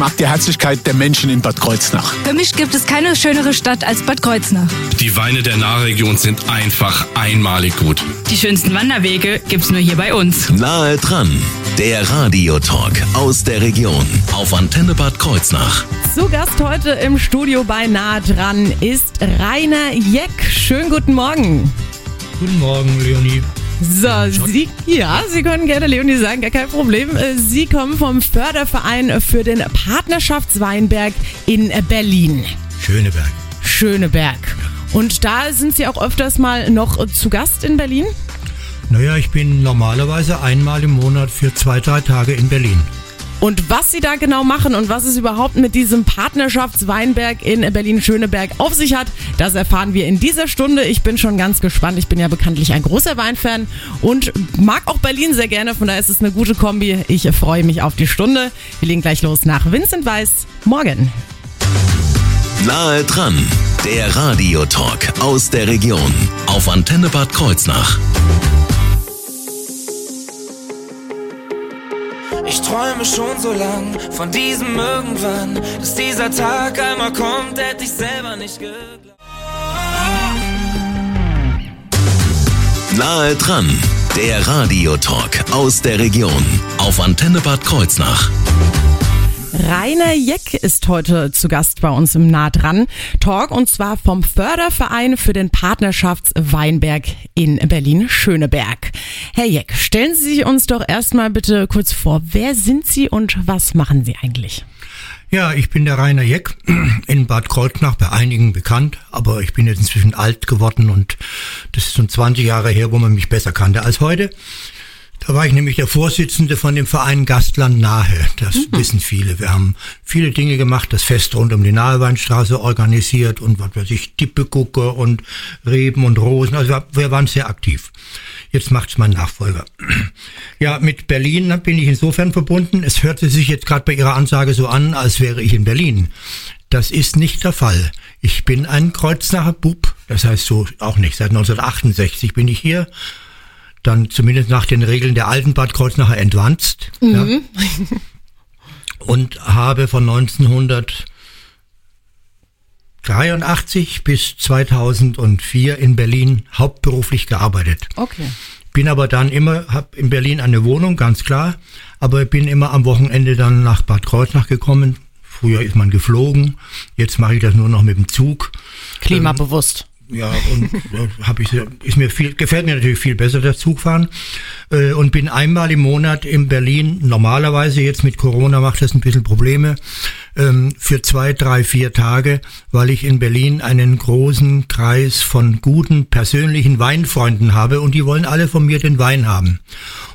mag die Herzlichkeit der Menschen in Bad Kreuznach. Für mich gibt es keine schönere Stadt als Bad Kreuznach. Die Weine der Nahregion sind einfach einmalig gut. Die schönsten Wanderwege gibt's nur hier bei uns. Nahe dran, der Radiotalk aus der Region auf Antenne Bad Kreuznach. Zu Gast heute im Studio bei Nahe dran ist Rainer Jeck. Schönen guten Morgen. Guten Morgen, Leonie. So, Sie, ja, Sie können gerne Leonie sagen, gar kein Problem. Äh, Sie kommen vom Förderverein für den Partnerschaftsweinberg in Berlin. Schöneberg. Schöneberg. Und da sind Sie auch öfters mal noch zu Gast in Berlin? Naja, ich bin normalerweise einmal im Monat für zwei, drei Tage in Berlin. Und was Sie da genau machen und was es überhaupt mit diesem Partnerschaftsweinberg in Berlin-Schöneberg auf sich hat, das erfahren wir in dieser Stunde. Ich bin schon ganz gespannt. Ich bin ja bekanntlich ein großer Weinfan und mag auch Berlin sehr gerne. Von daher ist es eine gute Kombi. Ich freue mich auf die Stunde. Wir legen gleich los nach Vincent Weiss. Morgen. Nahe dran, der Radiotalk aus der Region auf Antenne Bad Kreuznach. Ich träume schon so lang von diesem irgendwann, dass dieser Tag einmal kommt, hätte ich selber nicht geglaubt. Nahe dran, der Radiotalk aus der Region auf Antenne Bad Kreuznach. Rainer Jeck ist heute zu Gast bei uns im Nah dran Talk und zwar vom Förderverein für den Partnerschaftsweinberg in Berlin-Schöneberg. Herr Jeck, stellen Sie sich uns doch erstmal bitte kurz vor. Wer sind Sie und was machen Sie eigentlich? Ja, ich bin der Rainer Jeck, in Bad Kreuznach, bei einigen bekannt, aber ich bin jetzt inzwischen alt geworden und das ist schon 20 Jahre her, wo man mich besser kannte als heute. Da war ich nämlich der Vorsitzende von dem Verein Gastland Nahe. Das mhm. wissen viele. Wir haben viele Dinge gemacht, das Fest rund um die Naheweinstraße organisiert und was weiß ich, Tippegucke und Reben und Rosen. Also wir waren sehr aktiv. Jetzt macht's mein Nachfolger. Ja, mit Berlin bin ich insofern verbunden. Es hörte sich jetzt gerade bei Ihrer Ansage so an, als wäre ich in Berlin. Das ist nicht der Fall. Ich bin ein Kreuznacher Bub. Das heißt so auch nicht. Seit 1968 bin ich hier dann zumindest nach den Regeln der alten Bad Kreuznacher entwanzt. Mhm. Ja, und habe von 1983 bis 2004 in Berlin hauptberuflich gearbeitet. Okay. Bin aber dann immer, habe in Berlin eine Wohnung, ganz klar, aber bin immer am Wochenende dann nach Bad Kreuznach gekommen. Früher ist man geflogen, jetzt mache ich das nur noch mit dem Zug. Klimabewusst. Ja, und äh, habe ich ist mir viel gefällt mir natürlich viel besser das Zugfahren äh, und bin einmal im Monat in Berlin. Normalerweise jetzt mit Corona macht das ein bisschen Probleme ähm, für zwei, drei, vier Tage, weil ich in Berlin einen großen Kreis von guten persönlichen Weinfreunden habe und die wollen alle von mir den Wein haben.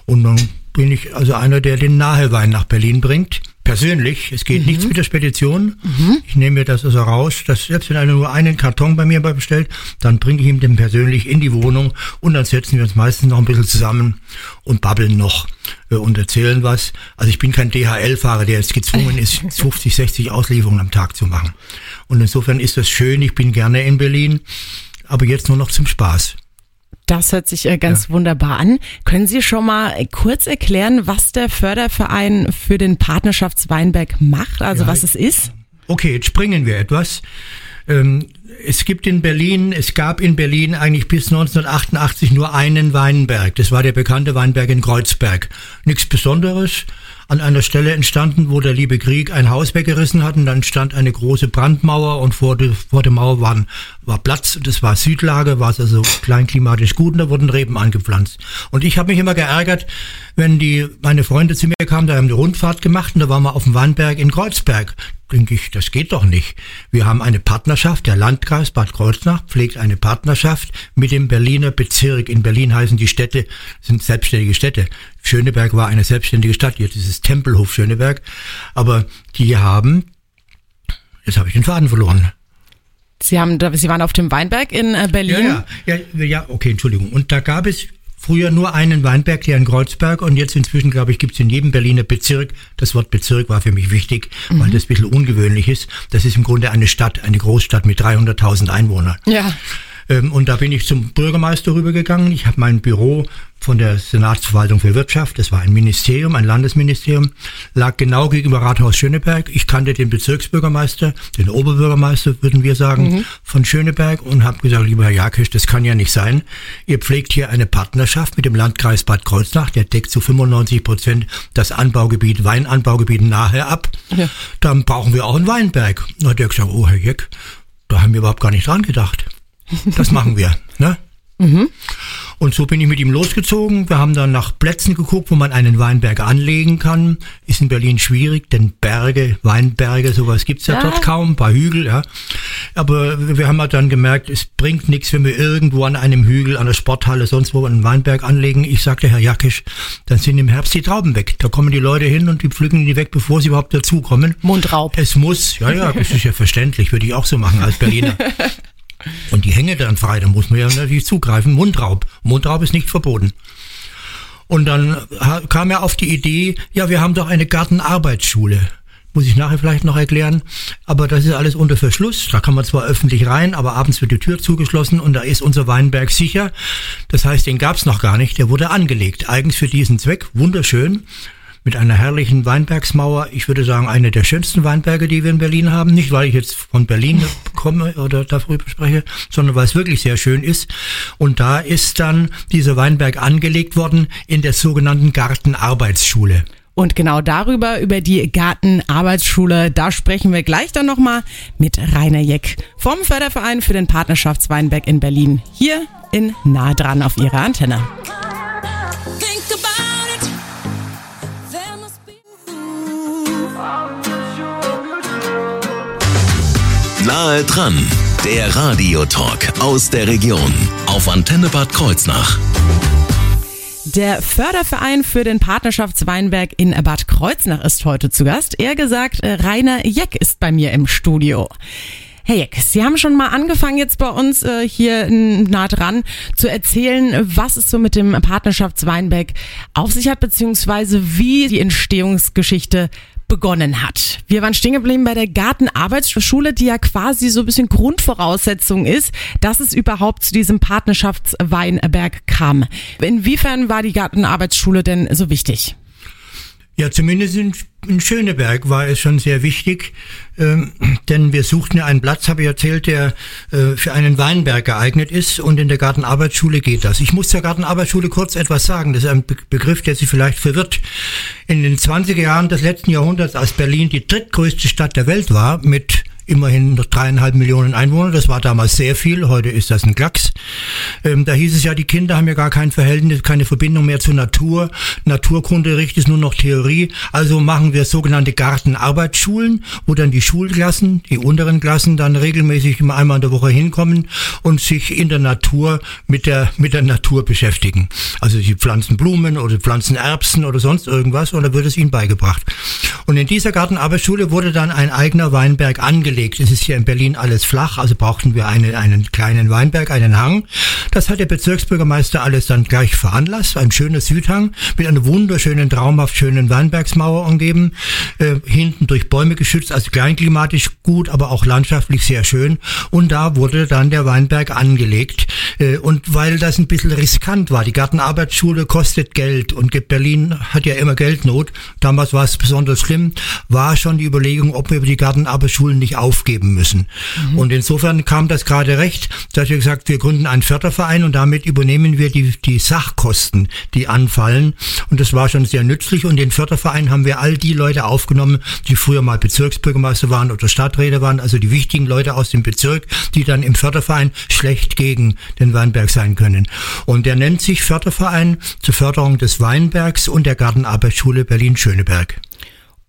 Und dann bin ich also einer, der den Nahewein nach Berlin bringt persönlich. Es geht mhm. nichts mit der Spedition. Mhm. Ich nehme mir das also raus, dass selbst wenn einer nur einen Karton bei mir bestellt, dann bringe ich ihm den persönlich in die Wohnung und dann setzen wir uns meistens noch ein bisschen zusammen und babbeln noch äh, und erzählen was. Also ich bin kein DHL-Fahrer, der jetzt gezwungen ist, 50, 60 Auslieferungen am Tag zu machen. Und insofern ist das schön. Ich bin gerne in Berlin, aber jetzt nur noch zum Spaß. Das hört sich äh, ganz ja. wunderbar an. Können Sie schon mal kurz erklären, was der Förderverein für den Partnerschaftsweinberg macht, also ja, was es ist? Okay, jetzt springen wir etwas. Ähm, es gibt in Berlin, es gab in Berlin eigentlich bis 1988 nur einen Weinberg. Das war der bekannte Weinberg in Kreuzberg. Nichts Besonderes an einer Stelle entstanden, wo der liebe Krieg ein Haus weggerissen hat und dann stand eine große Brandmauer und vor, de, vor der Mauer waren, war Platz, das war Südlage, war es also kleinklimatisch gut und da wurden Reben angepflanzt. Und ich habe mich immer geärgert, wenn die meine Freunde zu mir kamen, da haben die Rundfahrt gemacht und da waren wir auf dem Weinberg in Kreuzberg denke ich, das geht doch nicht. Wir haben eine Partnerschaft, der Landkreis Bad Kreuznach pflegt eine Partnerschaft mit dem Berliner Bezirk. In Berlin heißen die Städte, sind selbstständige Städte. Schöneberg war eine selbstständige Stadt, jetzt ist es Tempelhof Schöneberg. Aber die haben, jetzt habe ich den Faden verloren. Sie haben, Sie waren auf dem Weinberg in äh, Berlin? Ja, ja, ja, ja, okay, Entschuldigung. Und da gab es früher nur einen Weinberg hier in Kreuzberg und jetzt inzwischen, glaube ich, gibt es in jedem Berliner Bezirk, das Wort Bezirk war für mich wichtig, mhm. weil das ein bisschen ungewöhnlich ist. Das ist im Grunde eine Stadt, eine Großstadt mit 300.000 Einwohnern. Ja. Ähm, und da bin ich zum Bürgermeister rübergegangen. Ich habe mein Büro von der Senatsverwaltung für Wirtschaft, das war ein Ministerium, ein Landesministerium, lag genau gegenüber Rathaus Schöneberg. Ich kannte den Bezirksbürgermeister, den Oberbürgermeister, würden wir sagen, mhm. von Schöneberg und habe gesagt, lieber Herr Jakisch, das kann ja nicht sein. Ihr pflegt hier eine Partnerschaft mit dem Landkreis Bad Kreuznach, der deckt zu 95 Prozent das Anbaugebiet, Weinanbaugebiet nahe ab. Ja. Dann brauchen wir auch einen Weinberg. Da hat er gesagt, oh Herr Jeck, da haben wir überhaupt gar nicht dran gedacht. Das machen wir. Ne? Mhm. Und so bin ich mit ihm losgezogen. Wir haben dann nach Plätzen geguckt, wo man einen Weinberg anlegen kann. Ist in Berlin schwierig, denn Berge, Weinberge, sowas gibt's ja, ja. dort kaum, ein paar Hügel, ja. Aber wir haben halt dann gemerkt, es bringt nichts, wenn wir irgendwo an einem Hügel, an der Sporthalle, sonst wo einen Weinberg anlegen. Ich sagte, Herr Jackisch, dann sind im Herbst die Trauben weg. Da kommen die Leute hin und die pflücken die weg, bevor sie überhaupt dazukommen. Mundraub. Es muss, ja, ja, das ist ja verständlich, würde ich auch so machen als Berliner. Und die hänge dann frei, da muss man ja natürlich zugreifen. Mundraub. Mundraub ist nicht verboten. Und dann kam er auf die Idee, ja, wir haben doch eine Gartenarbeitsschule. Muss ich nachher vielleicht noch erklären. Aber das ist alles unter Verschluss. Da kann man zwar öffentlich rein, aber abends wird die Tür zugeschlossen und da ist unser Weinberg sicher. Das heißt, den gab's noch gar nicht. Der wurde angelegt. Eigens für diesen Zweck. Wunderschön mit einer herrlichen Weinbergsmauer. Ich würde sagen, eine der schönsten Weinberge, die wir in Berlin haben. Nicht, weil ich jetzt von Berlin komme oder darüber spreche, sondern weil es wirklich sehr schön ist. Und da ist dann dieser Weinberg angelegt worden in der sogenannten Gartenarbeitsschule. Und genau darüber, über die Gartenarbeitsschule, da sprechen wir gleich dann nochmal mit Rainer Jeck vom Förderverein für den Partnerschaftsweinberg in Berlin. Hier in Nah dran auf ihrer Antenne. Nahe dran, der Radiotalk aus der Region auf Antenne Bad Kreuznach. Der Förderverein für den Partnerschaftsweinberg in Bad Kreuznach ist heute zu Gast. Er gesagt, äh, Rainer Jeck ist bei mir im Studio. Herr Jeck, Sie haben schon mal angefangen jetzt bei uns äh, hier nah dran zu erzählen, was es so mit dem Partnerschaftsweinberg auf sich hat, beziehungsweise wie die Entstehungsgeschichte begonnen hat. Wir waren stehen geblieben bei der Gartenarbeitsschule, die ja quasi so ein bisschen Grundvoraussetzung ist, dass es überhaupt zu diesem Partnerschaftsweinberg kam. Inwiefern war die Gartenarbeitsschule denn so wichtig? Ja, zumindest in, in Schöneberg war es schon sehr wichtig, ähm, denn wir suchten ja einen Platz, habe ich erzählt, der äh, für einen Weinberg geeignet ist und in der Gartenarbeitsschule geht das. Ich muss zur Gartenarbeitsschule kurz etwas sagen, das ist ein Be Begriff, der Sie vielleicht verwirrt. In den 20er Jahren des letzten Jahrhunderts, als Berlin die drittgrößte Stadt der Welt war, mit immerhin noch dreieinhalb Millionen Einwohner. Das war damals sehr viel. Heute ist das ein Klacks. Ähm, da hieß es ja, die Kinder haben ja gar kein Verhältnis, keine Verbindung mehr zur Natur. Naturkundeunterricht ist nur noch Theorie. Also machen wir sogenannte Gartenarbeitsschulen, wo dann die Schulklassen, die unteren Klassen dann regelmäßig immer einmal in der Woche hinkommen und sich in der Natur mit der, mit der Natur beschäftigen. Also sie pflanzen Blumen oder pflanzen Erbsen oder sonst irgendwas und da wird es ihnen beigebracht. Und in dieser Gartenarbeitsschule wurde dann ein eigener Weinberg angelegt angelegt. Es ist hier in Berlin alles flach, also brauchten wir einen, einen kleinen Weinberg, einen Hang. Das hat der Bezirksbürgermeister alles dann gleich veranlasst. Ein schöner Südhang mit einer wunderschönen, traumhaft schönen Weinbergsmauer umgeben. Äh, hinten durch Bäume geschützt, also kleinklimatisch gut, aber auch landschaftlich sehr schön. Und da wurde dann der Weinberg angelegt. Äh, und weil das ein bisschen riskant war, die Gartenarbeitsschule kostet Geld und Berlin hat ja immer Geldnot. Damals war es besonders schlimm, war schon die Überlegung, ob wir die Gartenarbeitsschulen nicht aufgeben müssen. Mhm. Und insofern kam das gerade recht, dass wir gesagt, wir gründen einen Förderverein und damit übernehmen wir die, die Sachkosten, die anfallen. Und das war schon sehr nützlich. Und den Förderverein haben wir all die Leute aufgenommen, die früher mal Bezirksbürgermeister waren oder Stadträte waren, also die wichtigen Leute aus dem Bezirk, die dann im Förderverein schlecht gegen den Weinberg sein können. Und der nennt sich Förderverein zur Förderung des Weinbergs und der Gartenarbeitsschule Berlin-Schöneberg.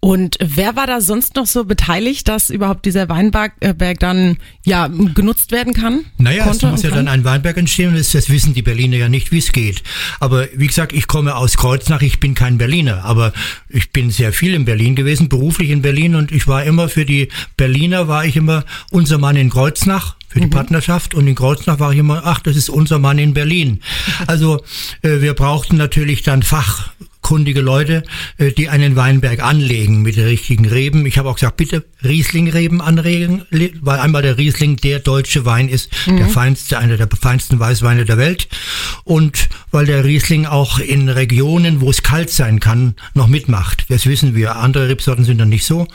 Und wer war da sonst noch so beteiligt, dass überhaupt dieser Weinberg äh, dann ja genutzt werden kann? Naja, es muss ja dann ein Weinberg entstehen und das, das wissen die Berliner ja nicht, wie es geht. Aber wie gesagt, ich komme aus Kreuznach, ich bin kein Berliner, aber ich bin sehr viel in Berlin gewesen, beruflich in Berlin und ich war immer für die Berliner, war ich immer unser Mann in Kreuznach für die mhm. Partnerschaft und in Kreuznach war ich immer, ach, das ist unser Mann in Berlin. Also äh, wir brauchten natürlich dann Fach kundige Leute, äh, die einen Weinberg anlegen mit den richtigen Reben. Ich habe auch gesagt, bitte Rieslingreben anregen, weil einmal der Riesling der deutsche Wein ist, der feinste, einer der feinsten Weißweine der Welt. Und weil der Riesling auch in Regionen, wo es kalt sein kann, noch mitmacht. Das wissen wir. Andere Rebsorten sind dann nicht so.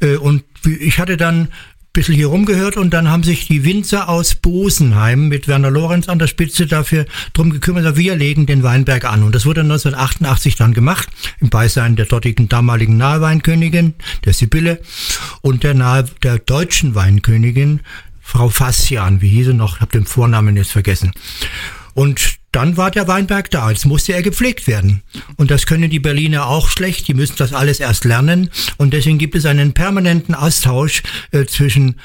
Äh, Und ich hatte dann bisschen hier rumgehört und dann haben sich die Winzer aus Bosenheim mit Werner Lorenz an der Spitze dafür drum gekümmert, wir legen den Weinberg an. Und das wurde 1988 dann gemacht, im Beisein der dortigen damaligen Naheweinkönigin, der Sibylle, und der, nahe, der deutschen Weinkönigin, Frau Fassian, wie hieß sie noch, habe den Vornamen jetzt vergessen. Und dann war der Weinberg da. Jetzt musste er gepflegt werden. Und das können die Berliner auch schlecht. Die müssen das alles erst lernen. Und deswegen gibt es einen permanenten Austausch äh, zwischen,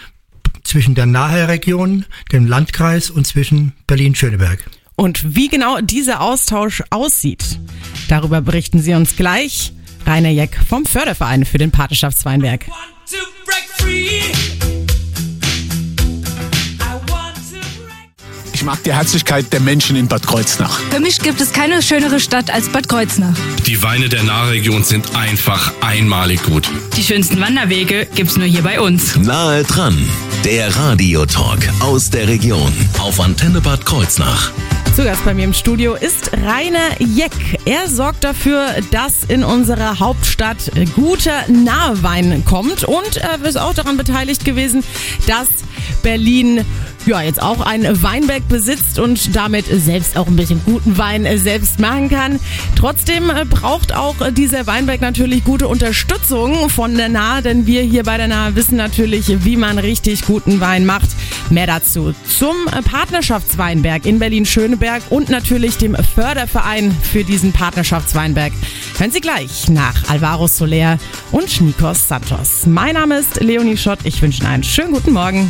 zwischen der Nahe-Region, dem Landkreis und zwischen Berlin-Schöneberg. Und wie genau dieser Austausch aussieht, darüber berichten Sie uns gleich. Rainer Jeck vom Förderverein für den Patenschaftsweinberg. Mag die Herzlichkeit der Menschen in Bad Kreuznach. Für mich gibt es keine schönere Stadt als Bad Kreuznach. Die Weine der Nahregion sind einfach einmalig gut. Die schönsten Wanderwege gibt's nur hier bei uns. Nahe dran, der Radiotalk aus der Region auf Antenne Bad Kreuznach. Zu Gast bei mir im Studio ist Rainer Jeck. Er sorgt dafür, dass in unserer Hauptstadt guter Nahwein kommt und er ist auch daran beteiligt gewesen, dass Berlin ja jetzt auch ein Weinberg besitzt und damit selbst auch ein bisschen guten Wein selbst machen kann. Trotzdem braucht auch dieser Weinberg natürlich gute Unterstützung von der Nahe, denn wir hier bei der Nahe wissen natürlich, wie man richtig guten Wein macht. Mehr dazu zum Partnerschaftsweinberg in Berlin-Schöneberg und natürlich dem Förderverein für diesen Partnerschaftsweinberg. Hören Sie gleich nach Alvaro Soler und Nikos Santos. Mein Name ist Leonie Schott. Ich wünsche Ihnen einen schönen guten Morgen.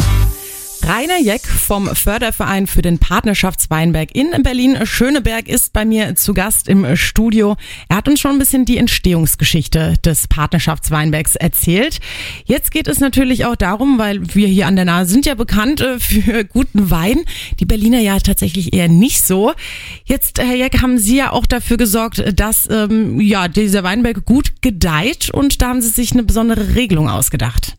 Rainer Jeck vom Förderverein für den Partnerschaftsweinberg in Berlin-Schöneberg ist bei mir zu Gast im Studio. Er hat uns schon ein bisschen die Entstehungsgeschichte des Partnerschaftsweinbergs erzählt. Jetzt geht es natürlich auch darum, weil wir hier an der Nahe sind ja bekannt äh, für guten Wein. Die Berliner ja tatsächlich eher nicht so. Jetzt, Herr Jeck, haben Sie ja auch dafür gesorgt, dass ähm, ja dieser Weinberg gut gedeiht und da haben Sie sich eine besondere Regelung ausgedacht.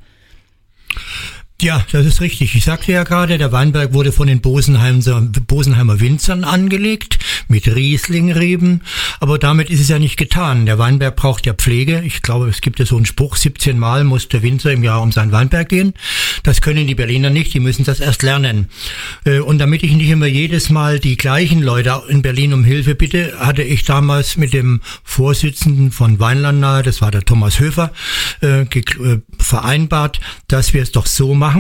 Ja, das ist richtig. Ich sagte ja gerade, der Weinberg wurde von den Bosenheimer, Bosenheimer Winzern angelegt mit Rieslingreben. Aber damit ist es ja nicht getan. Der Weinberg braucht ja Pflege. Ich glaube, es gibt ja so einen Spruch, 17 Mal muss der Winzer im Jahr um seinen Weinberg gehen. Das können die Berliner nicht. Die müssen das erst lernen. Äh, Und damit ich nicht immer jedes Mal die gleichen Leute in Berlin um Hilfe bitte, hatte ich damals mit dem Vorsitzenden von Weinland nahe, das war der Thomas Höfer, äh, äh, vereinbart, dass wir es doch so machen.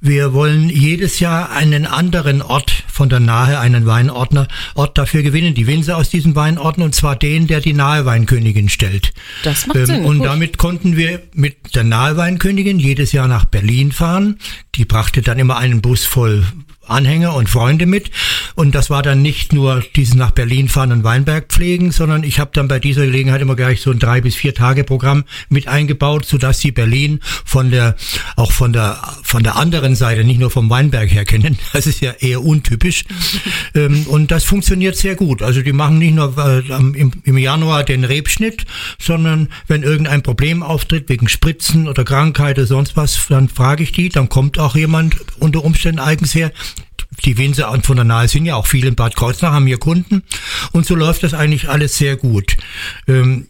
Wir wollen jedes Jahr einen anderen Ort von der Nahe, einen Weinordner, Ort dafür gewinnen, die Winzer aus diesem Weinorden, und zwar den, der die Nahe Weinkönigin stellt. Das macht Sinn, Und gut. damit konnten wir mit der Nahe Weinkönigin jedes Jahr nach Berlin fahren. Die brachte dann immer einen Bus voll Anhänger und Freunde mit. Und das war dann nicht nur dieses nach Berlin fahren und Weinberg pflegen, sondern ich habe dann bei dieser Gelegenheit immer gleich so ein drei bis vier Tage Programm mit eingebaut, sodass sie Berlin von der auch von der von der anderen Seite, nicht nur vom Weinberg her kennen. Das ist ja eher untypisch. ähm, und das funktioniert sehr gut. Also die machen nicht nur äh, im Januar den Rebschnitt, sondern wenn irgendein Problem auftritt wegen Spritzen oder Krankheit oder sonst was, dann frage ich die, dann kommt auch jemand unter Umständen eigens her. Die Winzer von der Nahe sind ja auch viele in Bad Kreuznach, haben hier Kunden. Und so läuft das eigentlich alles sehr gut. Ähm,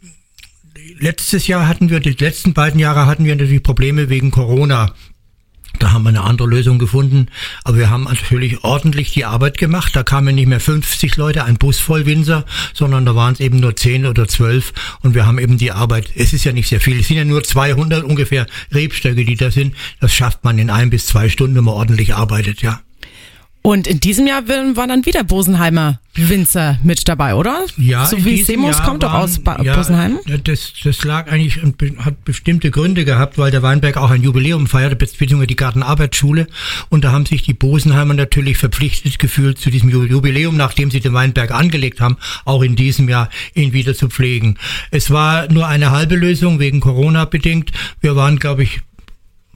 letztes Jahr hatten wir, die letzten beiden Jahre hatten wir natürlich Probleme wegen Corona. Da haben wir eine andere Lösung gefunden. Aber wir haben natürlich ordentlich die Arbeit gemacht. Da kamen nicht mehr 50 Leute, ein Bus voll Winzer, sondern da waren es eben nur 10 oder 12. Und wir haben eben die Arbeit, es ist ja nicht sehr viel, es sind ja nur 200 ungefähr Rebstöcke, die da sind. Das schafft man in ein bis zwei Stunden, wenn man ordentlich arbeitet, ja. Und in diesem Jahr war dann wieder Bosenheimer Winzer mit dabei, oder? Ja, so wie Semos Jahr kommt doch waren- aus ba ja, Bosenheim. Das, das lag eigentlich und hat bestimmte Gründe gehabt, weil der Weinberg auch ein Jubiläum feierte, beziehungsweise die Gartenarbeitsschule. Und da haben sich die Bosenheimer natürlich verpflichtet gefühlt, zu diesem Ju- Jubiläum, nachdem sie den Weinberg angelegt haben, auch in diesem Jahr ihn wieder zu pflegen. Es war nur eine halbe Lösung wegen Corona bedingt. Wir waren, glaube ich,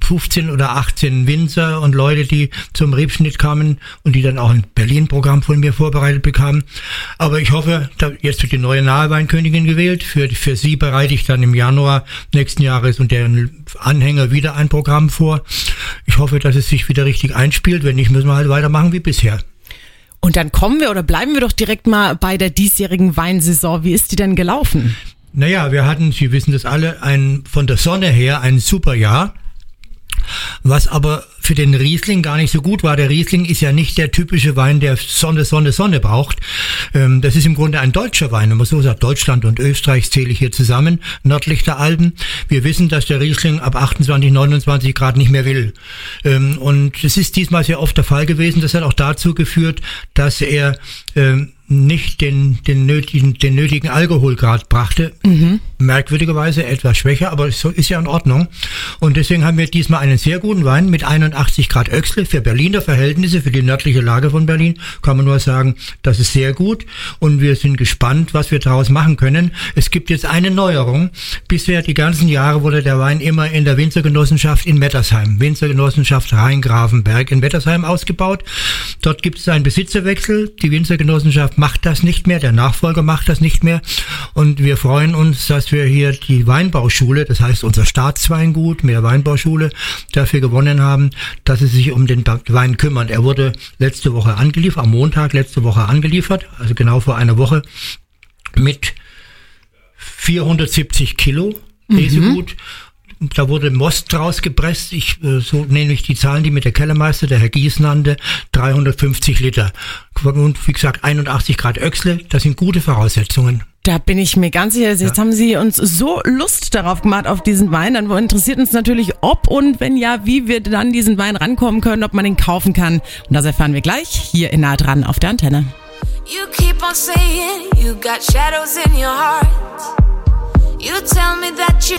15 oder 18 Winzer und Leute, die zum Rebschnitt kamen und die dann auch ein Berlin-Programm von mir vorbereitet bekamen. Aber ich hoffe, jetzt wird die neue Naheweinkönigin gewählt. Für, für sie bereite ich dann im Januar nächsten Jahres und deren Anhänger wieder ein Programm vor. Ich hoffe, dass es sich wieder richtig einspielt. Wenn nicht, müssen wir halt weitermachen wie bisher. Und dann kommen wir oder bleiben wir doch direkt mal bei der diesjährigen Weinsaison. Wie ist die denn gelaufen? Naja, wir hatten, Sie wissen das alle, ein, von der Sonne her ein super Jahr. Was aber für den Riesling gar nicht so gut war. Der Riesling ist ja nicht der typische Wein, der Sonne, Sonne, Sonne braucht. Ähm, das ist im Grunde ein deutscher Wein. Wenn man so sagt, Deutschland und Österreich zähle ich hier zusammen, nördlich der Alpen. Wir wissen, dass der Riesling ab 28, 29 Grad nicht mehr will. Ähm, und es ist diesmal sehr oft der Fall gewesen. Das hat auch dazu geführt, dass er ähm, nicht den, den, nötigen, den nötigen Alkoholgrad brachte. Merkwürdigerweise etwas schwächer, aber so ist ja in Ordnung. Und deswegen haben wir diesmal einen sehr guten Wein mit 81 Grad Öxle für Berliner Verhältnisse, für die nördliche Lage von Berlin. Kann man nur sagen, das ist sehr gut. Und wir sind gespannt, was wir daraus machen können. Es gibt jetzt eine Neuerung. Bisher die ganzen Jahre wurde der Wein immer in der Winzergenossenschaft in Mettersheim, Winzergenossenschaft Rheingrafenberg in Wettersheim ausgebaut. Dort gibt es einen Besitzerwechsel. Die Winzergenossenschaft macht das nicht mehr, der Nachfolger macht das nicht mehr. Und wir freuen uns, dass wir hier die Weinbauschule, das heißt unser Staatsweingut der Weinbauschule, dafür gewonnen haben, dass sie sich um den Wein kümmern. Er wurde letzte Woche angeliefert, am Montag letzte Woche angeliefert, also genau vor einer Woche, mit 470 Kilo Lesegut. Da wurde Most draus gepresst. Ich, äh, so nenne ich die Zahlen, die mir der Kellermeister, der Herr Gies nannte. 350 Liter. Und wie gesagt, 81 Grad Öxle. Das sind gute Voraussetzungen. Da bin ich mir ganz sicher, jetzt haben Sie uns so Lust darauf gemacht, auf diesen Wein. Dann interessiert uns natürlich, ob und wenn ja, wie wir dann diesen Wein rankommen können, ob man den kaufen kann. Und das erfahren wir gleich hier in nah dran auf der Antenne. You keep on saying you got shadows in your heart. You tell me that you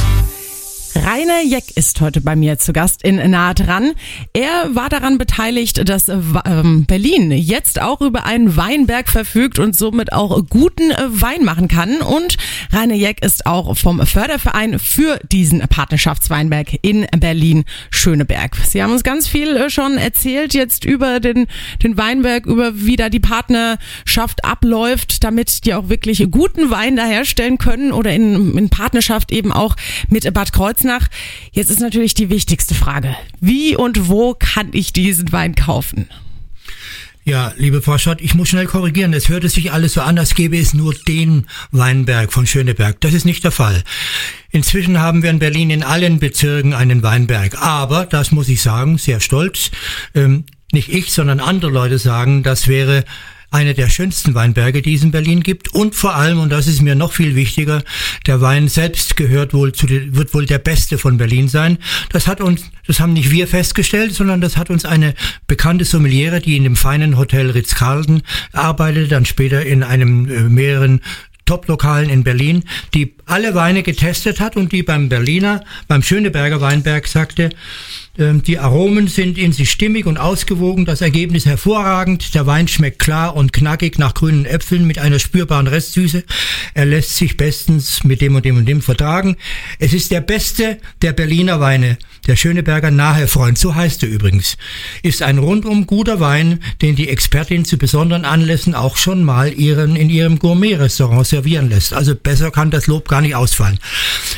Rainer Jeck ist heute bei mir zu Gast in Nahe dran. Er war daran beteiligt, dass ähm, Berlin jetzt auch über einen Weinberg verfügt und somit auch guten äh, Wein machen kann. Und Rainer Jeck ist auch vom Förderverein für diesen Partnerschaftsweinberg in Berlin-Schöneberg. Sie haben uns ganz viel äh, schon erzählt jetzt über den, den Weinberg, über wie da die Partnerschaft abläuft, damit die auch wirklich guten Wein da herstellen können oder in, in Partnerschaft eben auch mit Bad Kreuznach. Jetzt ist natürlich die wichtigste Frage. Wie und wo kann ich diesen Wein kaufen? Ja, liebe Frau Schott, ich muss schnell korrigieren. Es hörte sich alles so an, als gäbe es nur den Weinberg von Schöneberg. Das ist nicht der Fall. Inzwischen haben wir in Berlin in allen Bezirken einen Weinberg. Aber, das muss ich sagen, sehr stolz, ähm, nicht ich, sondern andere Leute sagen, das wäre eine der schönsten Weinberge, die es in Berlin gibt. Und vor allem, und das ist mir noch viel wichtiger, der Wein selbst gehört wohl zu, wird wohl der beste von Berlin sein. Das hat uns, das haben nicht wir festgestellt, sondern das hat uns eine bekannte Sommeliere, die in dem feinen Hotel Ritz-Carlton arbeitete, dann später in einem äh, mehreren Top-Lokalen in Berlin, die alle Weine getestet hat und die beim Berliner, beim Schöneberger Weinberg sagte, die Aromen sind in sich stimmig und ausgewogen, das Ergebnis hervorragend, der Wein schmeckt klar und knackig nach grünen Äpfeln mit einer spürbaren Restsüße. Er lässt sich bestens mit dem und dem und dem vertragen. Es ist der beste der Berliner Weine. Der Schöneberger Nahefreund, so heißt er übrigens, ist ein rundum guter Wein, den die Expertin zu besonderen Anlässen auch schon mal ihren, in ihrem Gourmet-Restaurant servieren lässt. Also besser kann das Lob gar nicht ausfallen.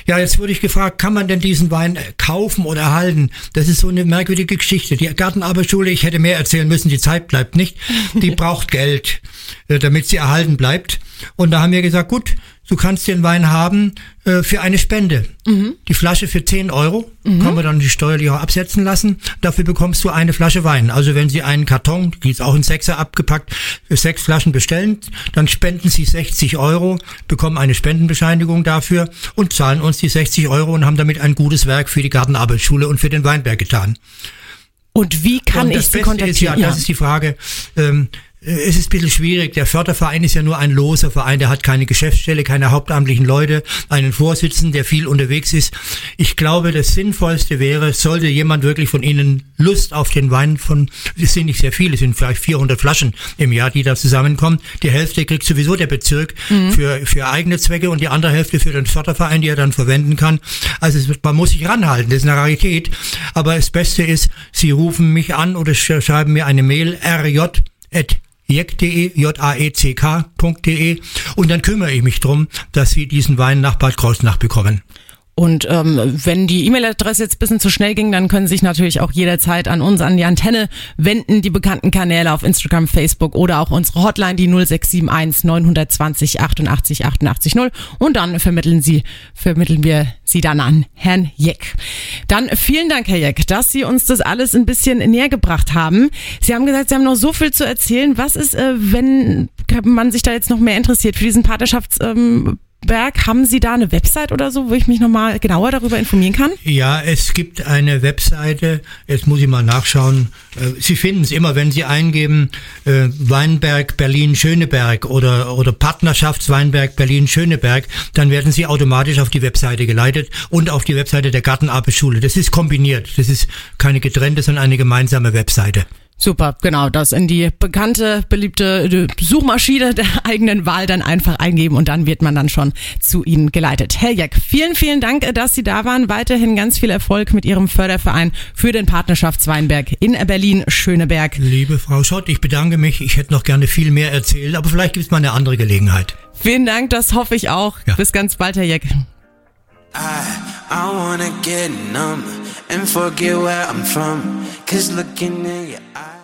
Ja, jetzt wurde ich gefragt, kann man denn diesen Wein äh, kaufen oder erhalten? Das ist so eine merkwürdige Geschichte. Die Gartenarbeitsschule, ich hätte mehr erzählen müssen, die Zeit bleibt nicht. Die braucht Geld, äh, damit sie erhalten bleibt. Und da haben wir gesagt, gut, du kannst den Wein haben äh, für eine Spende. Mhm. Die Flasche für 10 Euro, kann man dann die steuerlich auch absetzen lassen. Dafür bekommst du eine Flasche Wein. Also wenn Sie einen Karton, die ist auch in Sechser abgepackt, für sechs Flaschen bestellen, dann spenden Sie 60 Euro, bekommen eine Spendenbescheinigung dafür und zahlen uns die 60 Euro und haben damit ein gutes Werk für die Gartenarbeitsschule und für den Weinberg getan. Und wie kann und ich das Sie Beste ist kontaktieren? ja, das ist die Frage. Ähm, es ist ein bisschen schwierig. Der Förderverein ist ja nur ein loser Verein, der hat keine Geschäftsstelle, keine hauptamtlichen Leute, einen Vorsitzenden, der viel unterwegs ist. Ich glaube, das Sinnvollste wäre, sollte jemand wirklich von Ihnen Lust auf den Wein von, es sind nicht sehr viele, es sind vielleicht 400 Flaschen im Jahr, die da zusammenkommen. Die Hälfte kriegt sowieso der Bezirk für, für eigene Zwecke und die andere Hälfte für den Förderverein, die er dann verwenden kann. Also es, man muss sich ranhalten, das ist eine Rarität. Aber das Beste ist, Sie rufen mich an oder sch- schreiben mir eine Mail, rj jek.de, j-a-e-c-k.de und dann kümmere ich mich drum, dass Sie diesen Wein nach Bad Kreuznach bekommen. Und ähm, wenn die E-Mail-Adresse jetzt bisschen zu schnell ging, dann können Sie sich natürlich auch jederzeit an uns, an die Antenne wenden, die bekannten Kanäle auf Instagram, Facebook oder auch unsere Hotline, die 0671 920 88 88 0. Und dann vermitteln Sie, vermitteln wir Sie dann an Herrn Jeck. Dann vielen Dank, Herr Jeck, dass Sie uns das alles ein bisschen näher gebracht haben. Sie haben gesagt, Sie haben noch so viel zu erzählen. Was ist, äh, wenn man sich da jetzt noch mehr interessiert für diesen Partnerschafts... Ähm, Berg, haben Sie da eine Website oder so, wo ich mich nochmal genauer darüber informieren kann? Ja, es gibt eine Webseite, jetzt muss ich mal nachschauen. Äh, Sie finden es immer, wenn Sie eingeben äh, Weinberg Berlin Schöneberg oder, oder Partnerschaftsweinberg Berlin Schöneberg, dann werden Sie automatisch auf die Webseite geleitet und auf die Webseite der Gartenarbeitsschule. Das ist kombiniert, das ist keine getrennte, sondern eine gemeinsame Webseite. Super, genau, das in die bekannte, beliebte äh, Suchmaschine der eigenen Wahl dann einfach eingeben und dann wird man dann schon zu Ihnen geleitet. Herr Jeck, vielen, vielen Dank, äh, dass Sie da waren. Weiterhin ganz viel Erfolg mit Ihrem Förderverein für den Partnerschaftsweinberg in Berlin-Schöneberg. Liebe Frau Schott, ich bedanke mich. Ich hätte noch gerne viel mehr erzählt, aber vielleicht gibt es mal eine andere Gelegenheit. Vielen Dank, das hoffe ich auch. Ja. Bis ganz bald, Herr Jeck. I, I wanna get numb and forget where I'm from. Cause looking in your eyes.